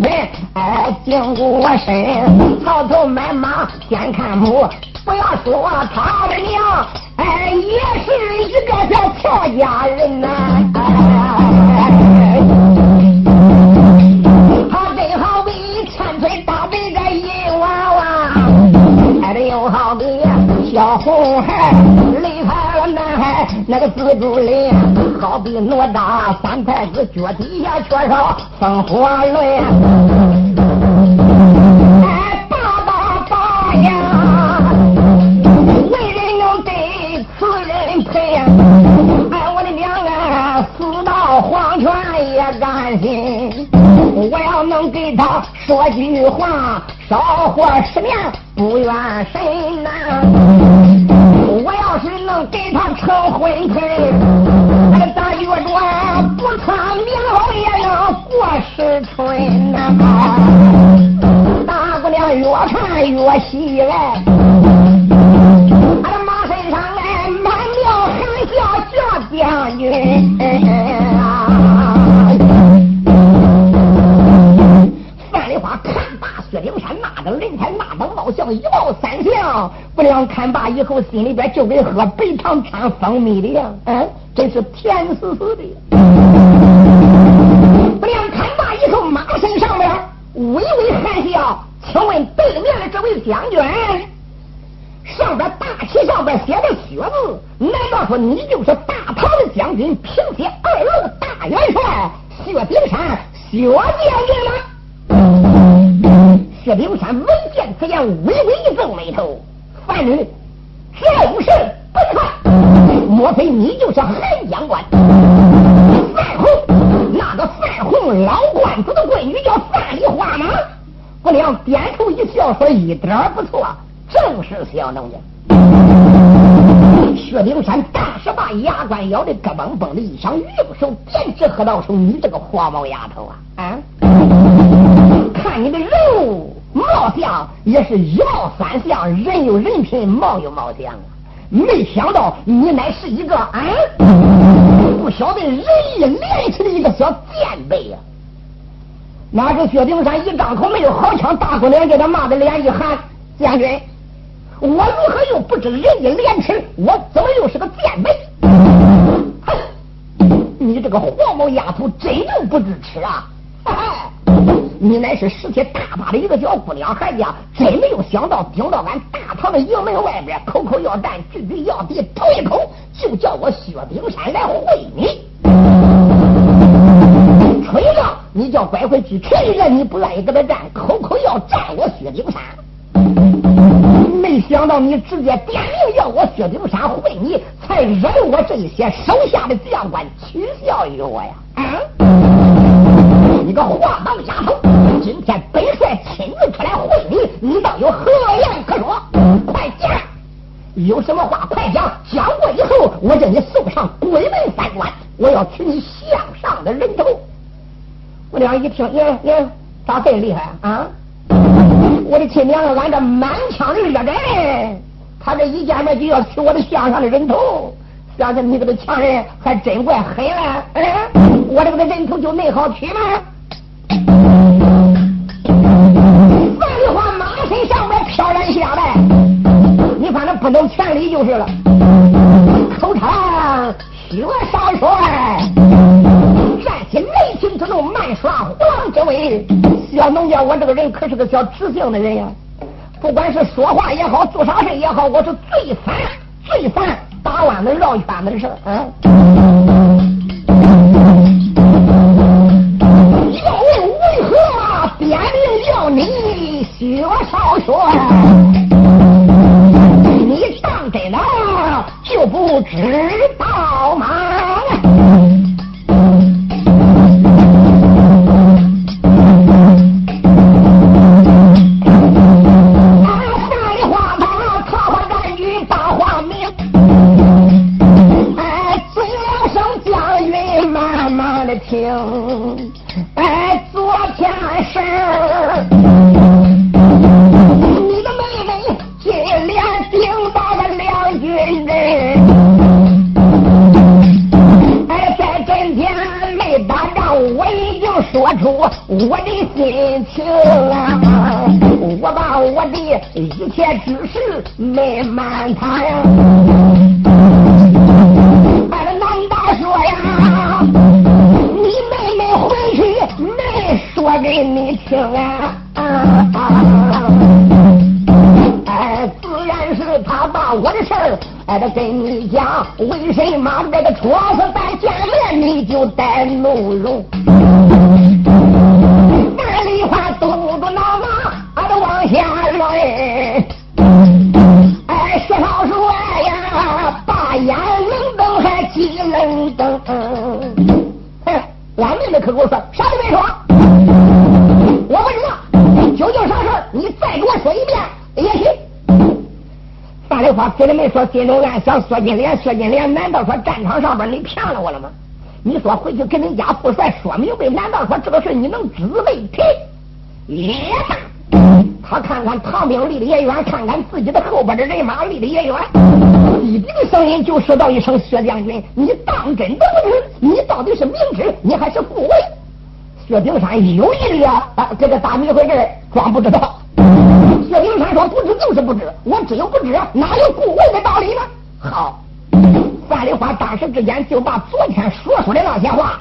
是银盆哎，经过身，草头买马先看母，不要说他的娘，哎，也是一个叫俏佳人呐。他真好比千岁大背个银娃娃，哎，的又好比小红孩。那个紫竹林好比哪大三太子脚底下缺少风火轮。哎爸爸爸呀为人要对慈忍配呀哎我的娘啊死到黄泉也甘心。我要能给他说句话少活十年不怨谁啊我要是能给他成婚配，那大月着不穿棉袄也能过时春呐。大姑娘越看越喜来，一貌三相。不料看罢以后，心里边就跟喝白糖掺蜂蜜的样，嗯，真是甜丝丝的。不料看罢以后，马身上边微微含笑，请问对面的这位将军，上边大旗上边写的薛字，难道说你就是大唐的将军，平西二路大元帅薛丁山薛将军吗？薛丁山闻见此言，微微一皱眉头：“凡女，正是本帅，莫非你就是韩将官范红？那个范红老官子的闺女叫范丽花吗？”不料点头一笑，说：“一点不错，正是小农家。”薛丁山当时把牙关咬得咯嘣嘣的一响，用手点指喝道：“说你这个黄毛丫头啊，啊！”看你的人物貌相也是一貌三相，人有人品，貌有貌相啊！没想到你乃是一个啊，不晓得仁义廉耻的一个小贱辈呀！那是薛丁山一张口没有好枪，大姑娘给他骂的脸一寒。将军，我如何又不知仁义廉耻？我怎么又是个贱辈？哼！你这个黄毛丫头，真就不知耻啊！你乃是十七大把的一个小姑娘，孩子真没有想到，顶到俺大唐的营门外边，口口要战，句句要敌，头一口就叫我薛丁山来会你。吹了你叫拐回去，吹人你不愿意跟他战，口口要战我薛丁山。没想到你直接点名要我薛丁山会你，才惹我这些手下的将官取笑于我呀！啊！你个黄毛丫头！今天本帅亲自出来会你，你倒有何言可说？快讲，有什么话快讲。讲过以后，我叫你送上鬼门三关，我要取你项上的人头。我俩一听，耶耶，咋这厉害啊？我的亲娘，俺这满腔的热忱，他这一见面就要取我的项上的人头，想想你这个强人还真怪狠了。我这个人头就那好取吗？挑然下来，你反正不能全理就是了。口称薛少帅，站起雷霆之怒，慢耍虎狼之威。小农家，我这个人可是个小直性的人呀，不管是说话也好，做啥事也好，我是最烦最烦打弯子绕圈子的事儿。嗯，要问为何点名要你？薛少帅，你上这楼就不知道吗？他呀。俺南大说呀，你妹妹回去没说给你听啊？哎，自然是他把我的事儿哎，他跟你讲，为什么这个初次再见面你就带怒容？那里话嘟嘟囔囔，我说，啥都没说，我不知道，究竟啥事，你再给我说一遍也行。大丽花心里没说，心中暗想：薛金莲，薛金莲，难道说战场上边你骗了我了吗？你说回去跟你家父帅说明白，难道说这个事你能只为提？也罢。他看看唐兵离得也远，看看自己的后边的人马离得也远，弟弟的声音就说道一声：“薛将军，你当真的不知？你到底是明知，你还是故为？”薛丁山有意的啊，这个大迷回这装不知道。薛丁山说：“不知就是不知，我只有不知，哪有故为的道理呢？”好。范丽花当时之间就把昨天说出的那些话，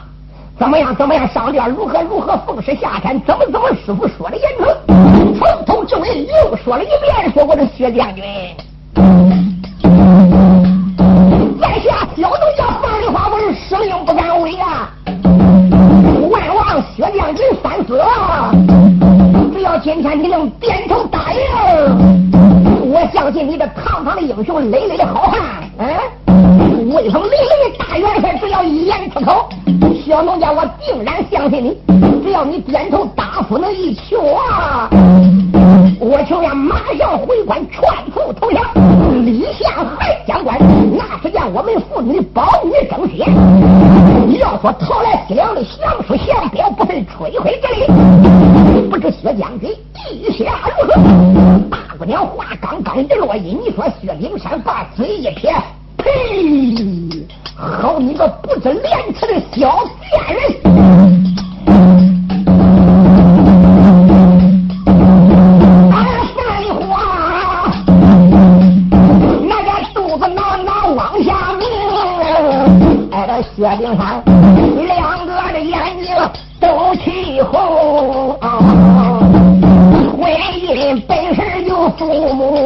怎么样怎么样上吊如何如何奉师下山，怎么怎么师傅说的言辞，从头至尾又说了一遍。说我的薛将军，你能点头答应，我相信你这堂堂的英雄，累累的好来西凉的降书降表，不费吹灰之力，不知薛将军意下如何？大姑娘话刚刚一落音，你说薛灵山把嘴一撇。呸！好你个不知廉耻的小贱人！俺范丽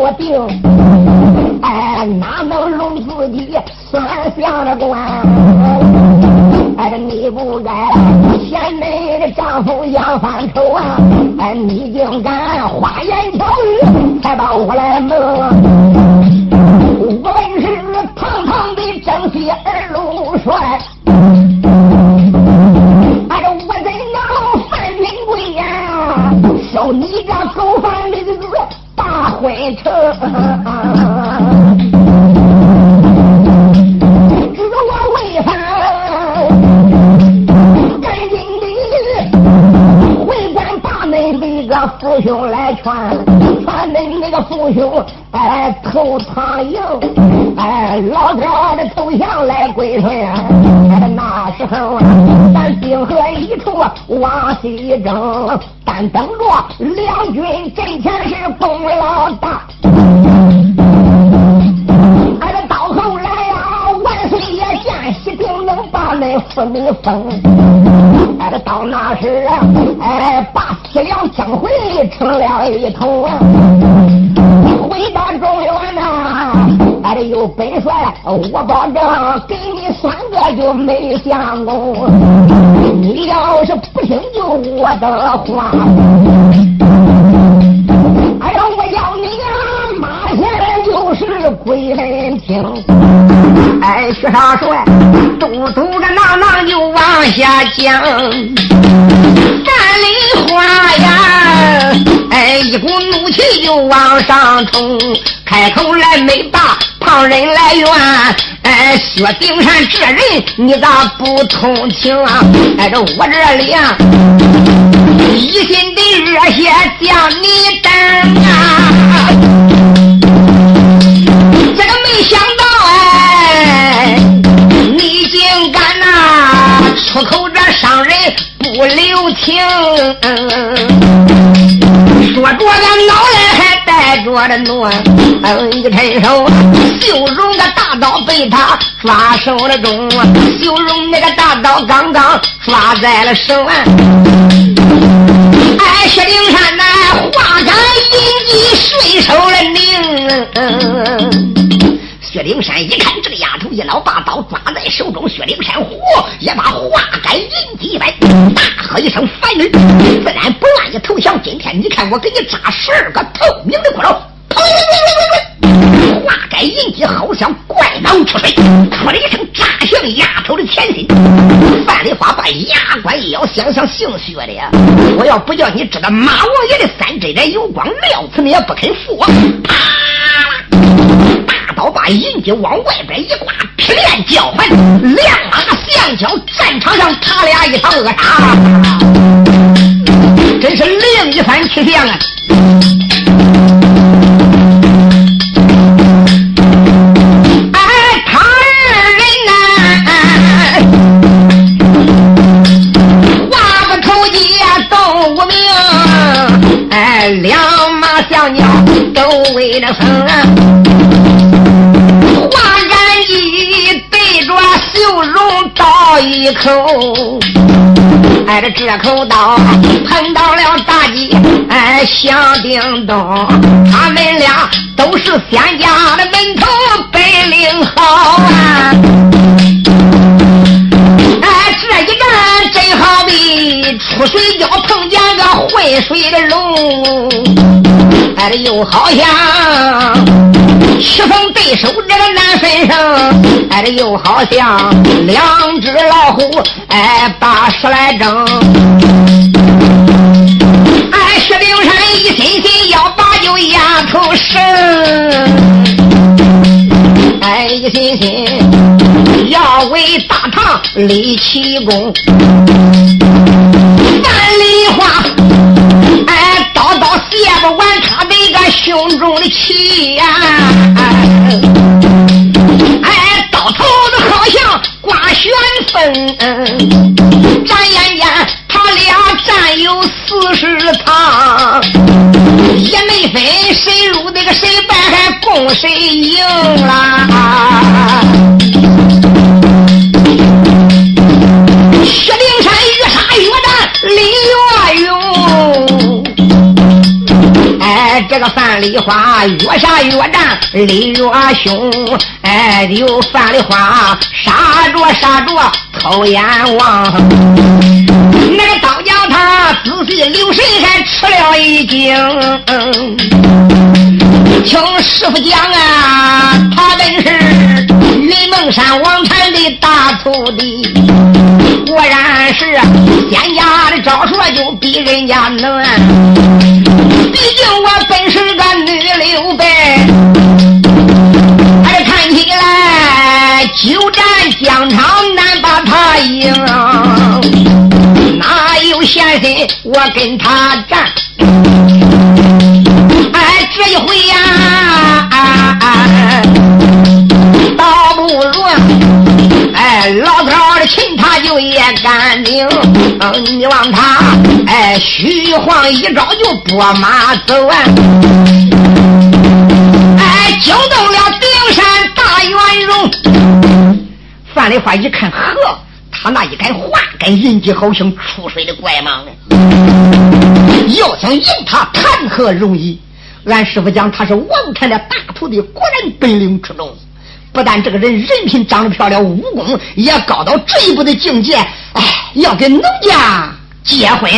我定。哎，哪能容自己算相的官？哎，你不该嫌你的丈夫杨犯愁啊！哎，你竟敢花言巧语，才把我来蒙。我本是堂堂的正西二路帅，哎，我怎能犯军规呀？受你这狗大昏城！父兄来劝，劝恁那个父兄哎投苍营，哎老哥的投降来归顺。哎那时候啊咱兵合一处往西征，但等着两军阵前是功劳大。哎这到后来呀，万岁爷见喜定能把那父女封。哎，到那时啊，哎，把西凉将会成了一统啊！回到中原呐，哎，有本帅，我保证给你三个就没相公。你要是不听就我的话，哎呀，我要你啊，马前就是归人听。哎，薛少帅，嘟嘟个囔囔就往下讲。范梨花呀，哎，一股怒气就往上冲，开口来没把旁人来怨。哎，薛丁山这人你咋不通情啊？哎，这我这里啊，一心的热血将你等啊，情，说着个脑袋还带着的怒，一伸手，秀荣个大刀被他抓手了中，秀荣那个大刀刚刚抓在了手腕。哎，薛灵山呐，化干银戟，顺手了拧。薛灵山一看这个丫头一老把刀抓在手中，薛灵山火也把化盖银戟一摆，大喝一声：“凡人，自然不愿意投降。今天你看我给你扎十二个透明的骷髅！”化盖银戟好像怪蟒出水，噗的一声扎向丫头的前心。范丽花把牙关一咬，想想姓薛的呀，我要不叫你知道马王爷的三针眼有光，料此你也不肯服我。啪！刀把银戟往外边一挂，劈连叫唤，两马相交，战场上他俩一场恶杀，真是另一番气象啊！哎，他二人呐，话不投机动无名，哎，两马相交都为了生口，挨着这口刀碰到了大吉，哎，响叮咚，他们俩都是仙家的门头本领好啊！哎，这一战真好比出水饺碰见个浑水的龙，哎，又好像。棋逢对手这个难分胜，哎，这又好像两只老虎，哎，把十来争。哎，薛丁山一心心要把酒压头生，哎，一心心要为大唐立奇功。范梨花，哎，刀刀卸不完他的胸中的气呀！哎，刀头子好像刮旋风，眨眼间他俩战有四十场，也没分谁入那个谁败，还共谁赢啦！个范梨花越杀越战，李月凶。哎，有范梨花杀着杀着偷阎王。那个刀匠他仔细留神，还吃了一惊。听师傅讲啊，他本是云梦山王禅的大徒弟，果然是仙家的招数就比人家能。毕竟我我跟他战？哎，这一回呀，倒不如哎，老头的情他就也干净。你望他，哎，虚晃一招就拨马走啊！哎，惊动了顶山大元荣。范丽花一看，呵，他那一杆花杆银戟好像出水的怪蟒啊！要想赢他，谈何容易？俺师傅讲他是王禅的大徒弟，果然本领出众。不但这个人人品长得漂亮，武功也高到这一步的境界。哎，要跟农家结婚，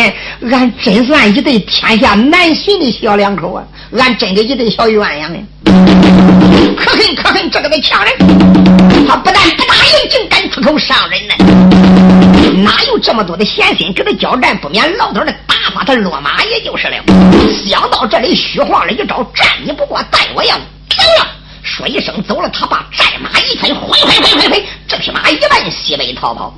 俺真算一对天下难寻的小两口啊！俺真的一对小鸳鸯呢。可恨可恨，这个的强人，他不但不答应，竟敢出口伤人呢！哪有这么多的闲心跟他交战？不免老头的打发他落马，也就是了。想到这里，虚晃了一招，战你不过，待我要走了。说一声走了，他把战马一推，挥挥挥挥挥，这匹马一奔西北逃跑。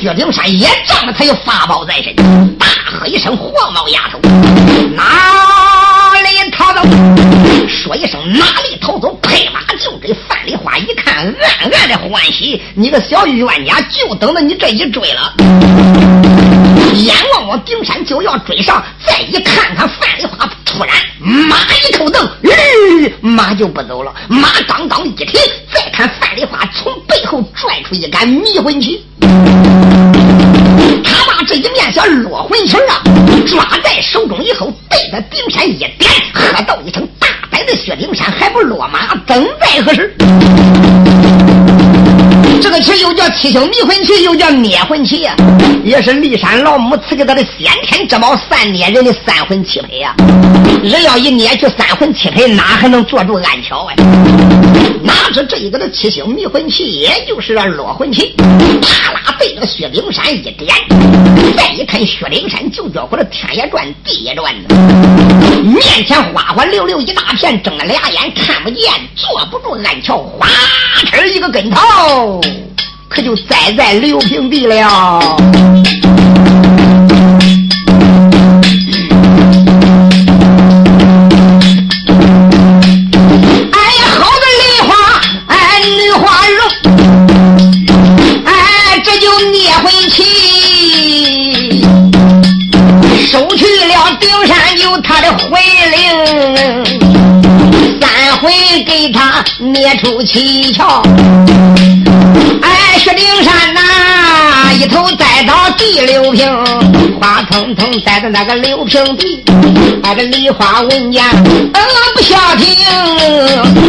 薛灵山也仗着他有法宝在身，大喝一声：“黄毛丫头，哪里逃走？”说一声：“哪里逃走？”拍马就给范梨花一看，暗暗的欢喜。你个小冤家，就等着你这一追了。眼望望顶山就要追上，再一看看范丽花，突然马一口蹬，马就不走了。马刚刚一停，再看范丽花从背后拽出一杆迷魂旗。他把这一面小落魂旗啊抓在手中以后，对着顶山一点，喝道一声：“的薛丁山，还不落马，等待何时？”这个棋又叫七星迷魂棋，又叫灭魂棋呀，也是骊山老母赐给他的先天之宝，三捏人的三魂七魄呀。人要一捏去三魂七魄，哪还能坐住暗桥啊？哪知这一个的七星迷魂棋，也就是这落魂棋，啪啦对着薛丁山一点，再一看薛丁山就叫回了天也转地也转的，面前花花溜溜一大片，睁了俩眼看不见，坐不住暗桥，哗哧一个跟头。可就栽在刘平地了。捏出七窍。哎薛丁山呐，一头栽到地六平，花腾腾栽在那个六平地。那个梨花闻见，嗯不消停，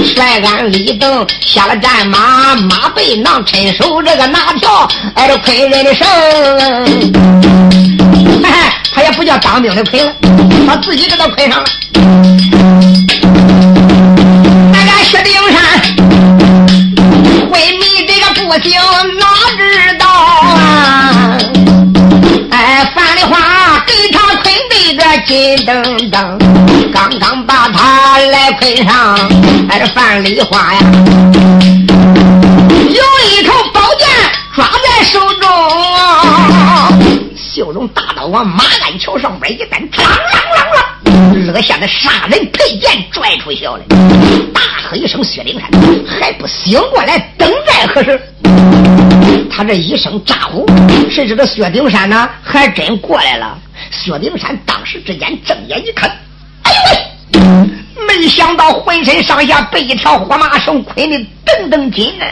甩鞍立蹬下了战马，马背囊趁手这个拿条，挨着昆人的绳。他也不叫当兵的捆了，他自己给他捆上了。这个不行。金噔噔，刚刚把他来捆上，哎，这范梨花呀，有一口宝剑抓在手中，秀容大刀往马鞍桥上边一担，啷啷啷啷，乐下的杀人佩剑拽出去了，大喝一声：“薛灵山，还不醒过来，等待何时？”他这一声咋呼，谁知道薛丁山呢？还真过来了。薛丁山当时之间睁眼一看，哎呦喂！没想到浑身上下被一条火麻绳捆的噔噔紧呢。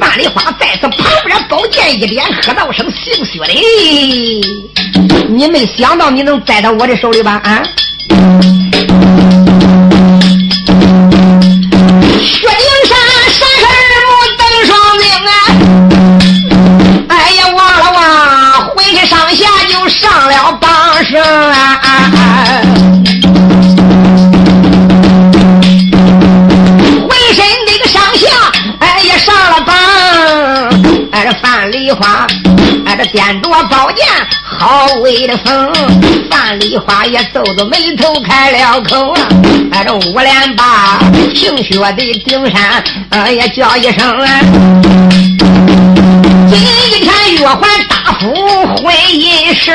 范丽花再次旁边宝剑一连，喝道声：“姓薛的，你没想到你能栽到我的手里吧啊？雪顶山山上人不登双顶啊哎呀忘了忘浑身上下就上了绑绳啊啊啊浑身那个上下哎呀上了绑哎这樊梨花哎这点着宝剑好威的风。范梨花也皱皱眉头，开了口，哎这五连霸，平雪的顶山，哎呀叫一声啊！今天月还大夫婚姻事。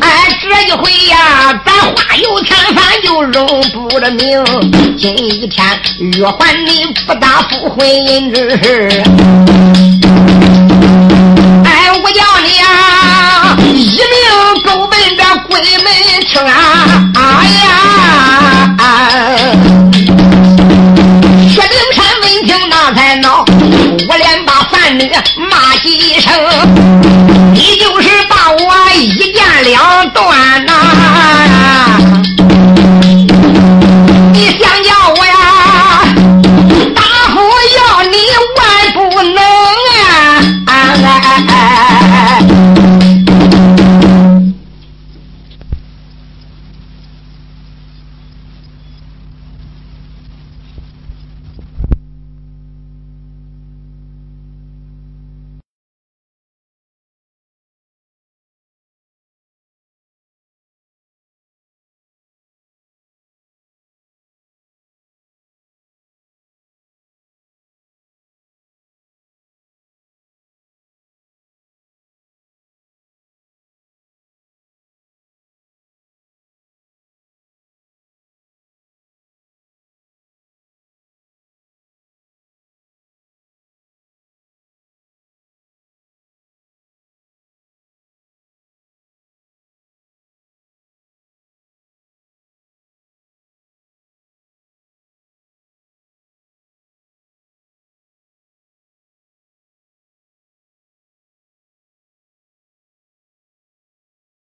哎，这一回呀，咱花有天饭就容不得命。今一天约还你不答复婚姻之事。哎，我叫你们听啊！哎呀，薛丁山闻听那才恼，我连把范女骂几声。